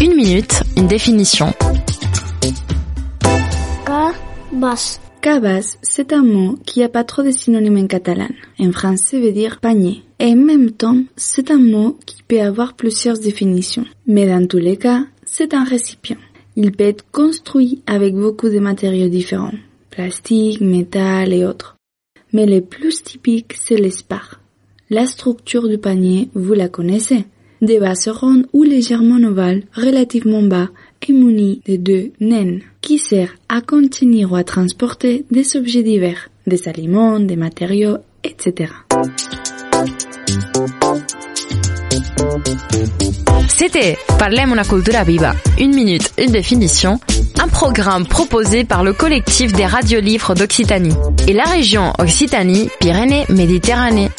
Une minute, une définition. Cabas. Cabas, c'est un mot qui n'a pas trop de synonymes en catalan. En français, veut dire panier. Et en même temps, c'est un mot qui peut avoir plusieurs définitions. Mais dans tous les cas, c'est un récipient. Il peut être construit avec beaucoup de matériaux différents. Plastique, métal et autres. Mais le plus typique, c'est l'espar. La structure du panier, vous la connaissez. Des bases rondes ou légèrement ovales, relativement bas et munis de deux naines, qui sert à contenir ou à transporter des objets divers, des aliments, des matériaux, etc. C'était Parlem una cultura viva. Une minute, une définition. Un programme proposé par le collectif des radios livres d'Occitanie et la région Occitanie-Pyrénées-Méditerranée.